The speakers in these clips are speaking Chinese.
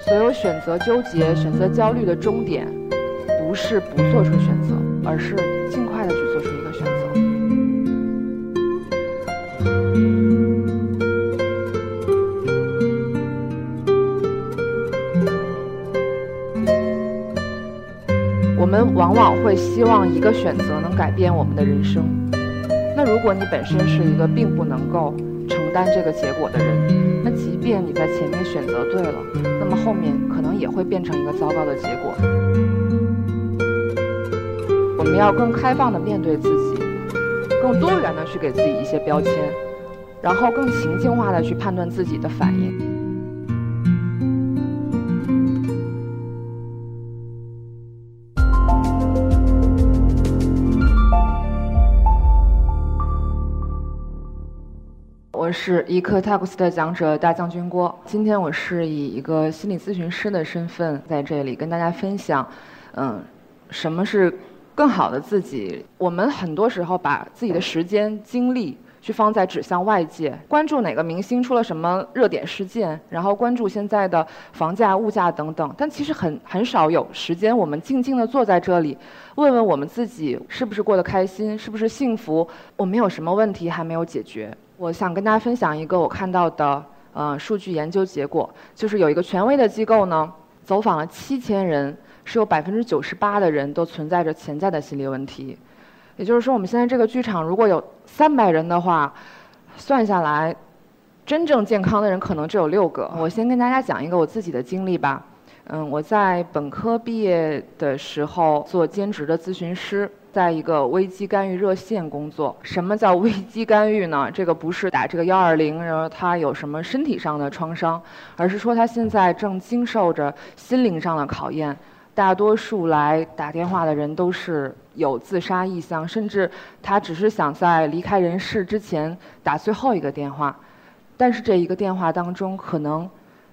所有选择纠结、选择焦虑的终点，不是不做出选择，而是尽快的去做出一个选择。我们往往会希望一个选择能改变我们的人生。那如果你本身是一个并不能够承担这个结果的人，便你在前面选择对了，那么后面可能也会变成一个糟糕的结果。我们要更开放的面对自己，更多元的去给自己一些标签，然后更情境化的去判断自己的反应。是一课 Talks 的讲者大将军郭。今天我是以一个心理咨询师的身份在这里跟大家分享，嗯，什么是更好的自己？我们很多时候把自己的时间精力去放在指向外界，关注哪个明星出了什么热点事件，然后关注现在的房价、物价等等。但其实很很少有时间，我们静静的坐在这里，问问我们自己是不是过得开心，是不是幸福？我们有什么问题还没有解决？我想跟大家分享一个我看到的呃数据研究结果，就是有一个权威的机构呢，走访了七千人，是有百分之九十八的人都存在着潜在的心理问题。也就是说，我们现在这个剧场如果有三百人的话，算下来，真正健康的人可能只有六个。我先跟大家讲一个我自己的经历吧。嗯，我在本科毕业的时候做兼职的咨询师。在一个危机干预热线工作。什么叫危机干预呢？这个不是打这个幺二零，然后他有什么身体上的创伤，而是说他现在正经受着心灵上的考验。大多数来打电话的人都是有自杀意向，甚至他只是想在离开人世之前打最后一个电话，但是这一个电话当中，可能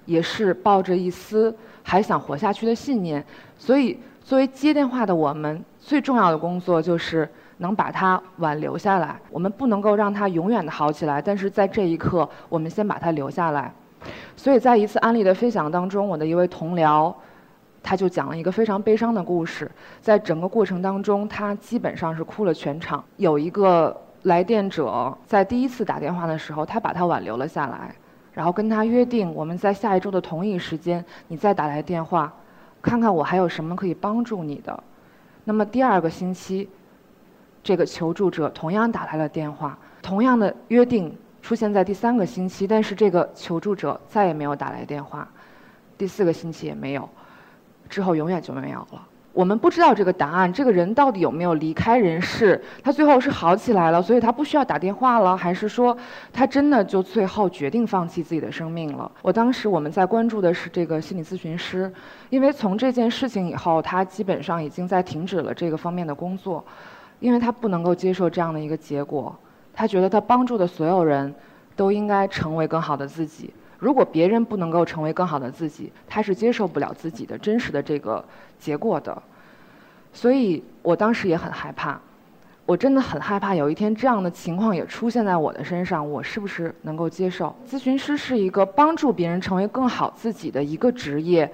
也是抱着一丝还想活下去的信念。所以，作为接电话的我们。最重要的工作就是能把它挽留下来。我们不能够让它永远的好起来，但是在这一刻，我们先把它留下来。所以在一次案例的分享当中，我的一位同僚，他就讲了一个非常悲伤的故事。在整个过程当中，他基本上是哭了全场。有一个来电者在第一次打电话的时候，他把他挽留了下来，然后跟他约定，我们在下一周的同一时间，你再打来电话，看看我还有什么可以帮助你的。那么第二个星期，这个求助者同样打来了电话，同样的约定出现在第三个星期，但是这个求助者再也没有打来电话，第四个星期也没有，之后永远就没有了。我们不知道这个答案，这个人到底有没有离开人世？他最后是好起来了，所以他不需要打电话了，还是说他真的就最后决定放弃自己的生命了？我当时我们在关注的是这个心理咨询师，因为从这件事情以后，他基本上已经在停止了这个方面的工作，因为他不能够接受这样的一个结果，他觉得他帮助的所有人都应该成为更好的自己。如果别人不能够成为更好的自己，他是接受不了自己的真实的这个结果的。所以我当时也很害怕，我真的很害怕有一天这样的情况也出现在我的身上，我是不是能够接受？咨询师是一个帮助别人成为更好自己的一个职业，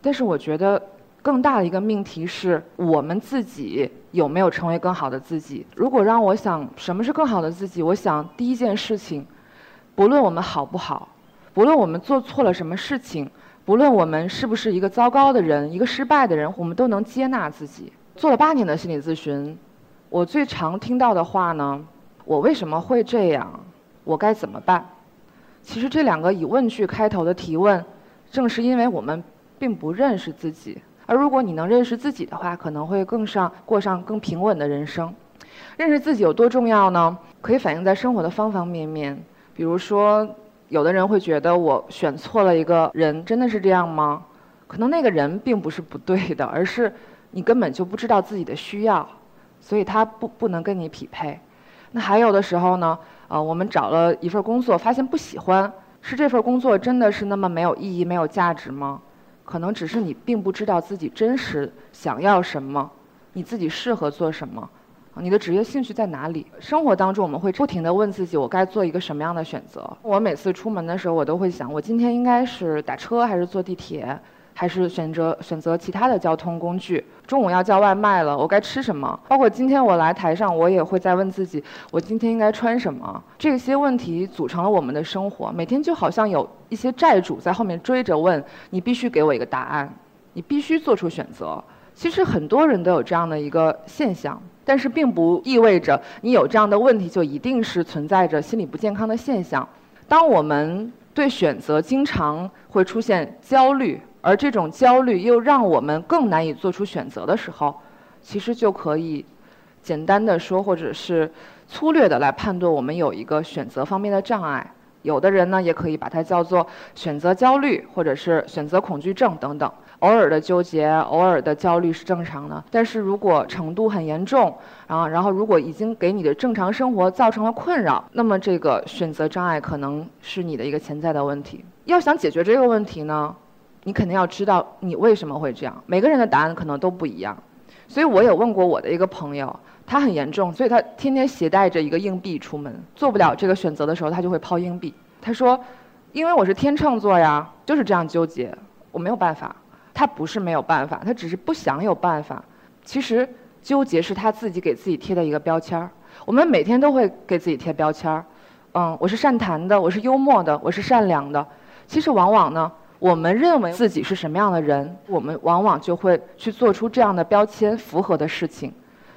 但是我觉得更大的一个命题是我们自己有没有成为更好的自己。如果让我想什么是更好的自己，我想第一件事情，不论我们好不好。不论我们做错了什么事情，不论我们是不是一个糟糕的人、一个失败的人，我们都能接纳自己。做了八年的心理咨询，我最常听到的话呢，我为什么会这样？我该怎么办？其实这两个以问句开头的提问，正是因为我们并不认识自己。而如果你能认识自己的话，可能会更上过上更平稳的人生。认识自己有多重要呢？可以反映在生活的方方面面，比如说。有的人会觉得我选错了一个人，真的是这样吗？可能那个人并不是不对的，而是你根本就不知道自己的需要，所以他不不能跟你匹配。那还有的时候呢，呃，我们找了一份工作，发现不喜欢，是这份工作真的是那么没有意义、没有价值吗？可能只是你并不知道自己真实想要什么，你自己适合做什么，你的职业兴趣在哪里？生活当中，我们会不停地问自己：我该做一个什么样的选择？我每次出门的时候，我都会想：我今天应该是打车还是坐地铁？还是选择选择其他的交通工具。中午要叫外卖了，我该吃什么？包括今天我来台上，我也会在问自己，我今天应该穿什么？这些问题组成了我们的生活。每天就好像有一些债主在后面追着问，你必须给我一个答案，你必须做出选择。其实很多人都有这样的一个现象，但是并不意味着你有这样的问题就一定是存在着心理不健康的现象。当我们对选择经常会出现焦虑。而这种焦虑又让我们更难以做出选择的时候，其实就可以简单的说，或者是粗略的来判断，我们有一个选择方面的障碍。有的人呢，也可以把它叫做选择焦虑，或者是选择恐惧症等等。偶尔的纠结，偶尔的焦虑是正常的，但是如果程度很严重，啊然后如果已经给你的正常生活造成了困扰，那么这个选择障碍可能是你的一个潜在的问题。要想解决这个问题呢？你肯定要知道你为什么会这样，每个人的答案可能都不一样，所以我有问过我的一个朋友，他很严重，所以他天天携带着一个硬币出门，做不了这个选择的时候，他就会抛硬币。他说，因为我是天秤座呀，就是这样纠结，我没有办法。他不是没有办法，他只是不想有办法。其实纠结是他自己给自己贴的一个标签儿。我们每天都会给自己贴标签儿，嗯，我是善谈的，我是幽默的，我是善良的。其实往往呢。我们认为自己是什么样的人，我们往往就会去做出这样的标签符合的事情。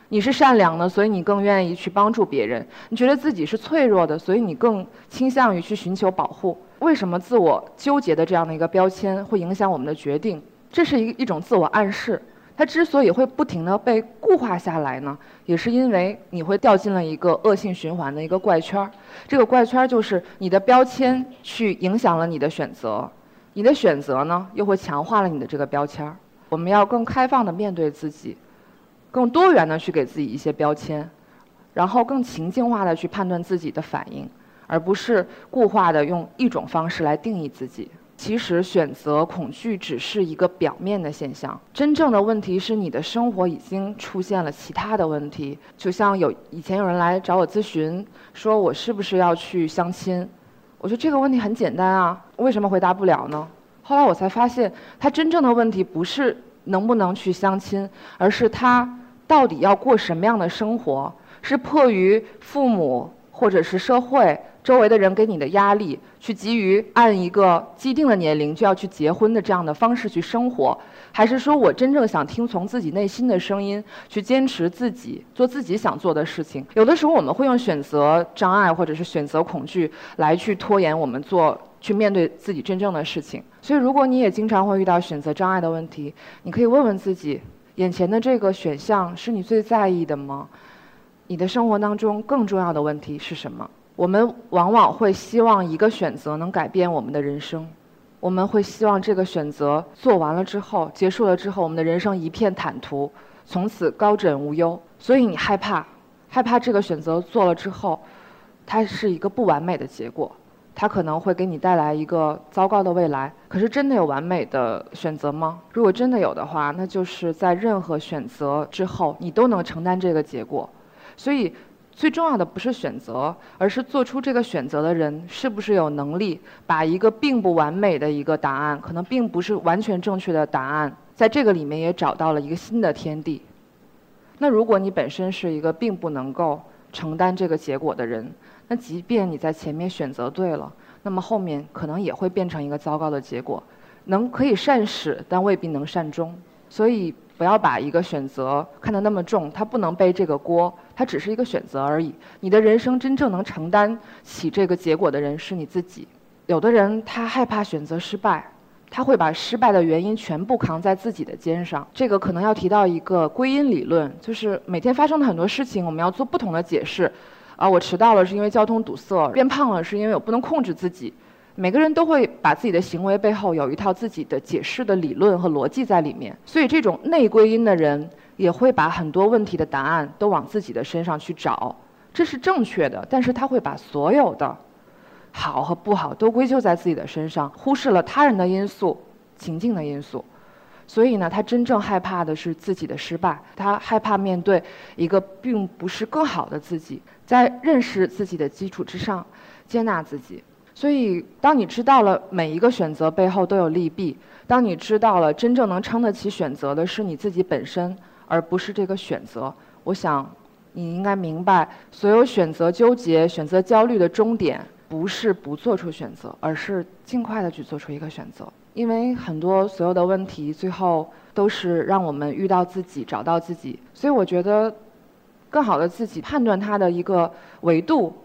你是善良的，所以你更愿意去帮助别人；你觉得自己是脆弱的，所以你更倾向于去寻求保护。为什么自我纠结的这样的一个标签会影响我们的决定？这是一一种自我暗示。它之所以会不停地被固化下来呢，也是因为你会掉进了一个恶性循环的一个怪圈儿。这个怪圈儿就是你的标签去影响了你的选择。你的选择呢，又会强化了你的这个标签儿。我们要更开放的面对自己，更多元的去给自己一些标签，然后更情境化的去判断自己的反应，而不是固化的用一种方式来定义自己。其实选择恐惧只是一个表面的现象，真正的问题是你的生活已经出现了其他的问题。就像有以前有人来找我咨询，说我是不是要去相亲。我觉得这个问题很简单啊，为什么回答不了呢？后来我才发现，他真正的问题不是能不能去相亲，而是他到底要过什么样的生活？是迫于父母或者是社会？周围的人给你的压力，去急于按一个既定的年龄就要去结婚的这样的方式去生活，还是说我真正想听从自己内心的声音，去坚持自己做自己想做的事情？有的时候我们会用选择障碍或者是选择恐惧来去拖延我们做去面对自己真正的事情。所以，如果你也经常会遇到选择障碍的问题，你可以问问自己：眼前的这个选项是你最在意的吗？你的生活当中更重要的问题是什么？我们往往会希望一个选择能改变我们的人生，我们会希望这个选择做完了之后，结束了之后，我们的人生一片坦途，从此高枕无忧。所以你害怕，害怕这个选择做了之后，它是一个不完美的结果，它可能会给你带来一个糟糕的未来。可是真的有完美的选择吗？如果真的有的话，那就是在任何选择之后，你都能承担这个结果。所以。最重要的不是选择，而是做出这个选择的人是不是有能力把一个并不完美的一个答案，可能并不是完全正确的答案，在这个里面也找到了一个新的天地。那如果你本身是一个并不能够承担这个结果的人，那即便你在前面选择对了，那么后面可能也会变成一个糟糕的结果，能可以善始，但未必能善终。所以。不要把一个选择看得那么重，他不能背这个锅，他只是一个选择而已。你的人生真正能承担起这个结果的人是你自己。有的人他害怕选择失败，他会把失败的原因全部扛在自己的肩上。这个可能要提到一个归因理论，就是每天发生的很多事情，我们要做不同的解释。啊，我迟到了是因为交通堵塞，变胖了是因为我不能控制自己。每个人都会把自己的行为背后有一套自己的解释的理论和逻辑在里面，所以这种内归因的人也会把很多问题的答案都往自己的身上去找，这是正确的。但是他会把所有的好和不好都归咎在自己的身上，忽视了他人的因素、情境的因素。所以呢，他真正害怕的是自己的失败，他害怕面对一个并不是更好的自己，在认识自己的基础之上，接纳自己。所以，当你知道了每一个选择背后都有利弊，当你知道了真正能撑得起选择的是你自己本身，而不是这个选择，我想，你应该明白，所有选择纠结、选择焦虑的终点，不是不做出选择，而是尽快的去做出一个选择。因为很多所有的问题，最后都是让我们遇到自己、找到自己。所以，我觉得，更好的自己判断它的一个维度，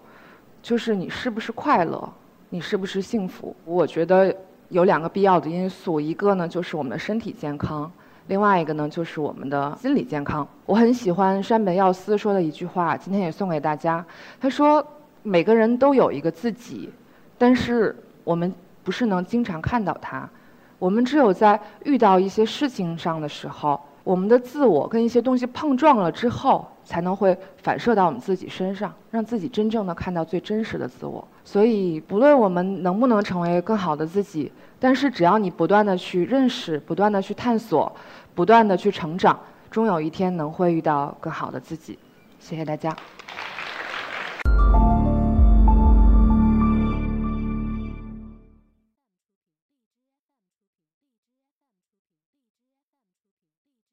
就是你是不是快乐。你是不是幸福？我觉得有两个必要的因素，一个呢就是我们的身体健康，另外一个呢就是我们的心理健康。我很喜欢山本耀司说的一句话，今天也送给大家。他说：“每个人都有一个自己，但是我们不是能经常看到他，我们只有在遇到一些事情上的时候。”我们的自我跟一些东西碰撞了之后，才能会反射到我们自己身上，让自己真正的看到最真实的自我。所以，不论我们能不能成为更好的自己，但是只要你不断的去认识，不断的去探索，不断的去成长，终有一天能会遇到更好的自己。谢谢大家。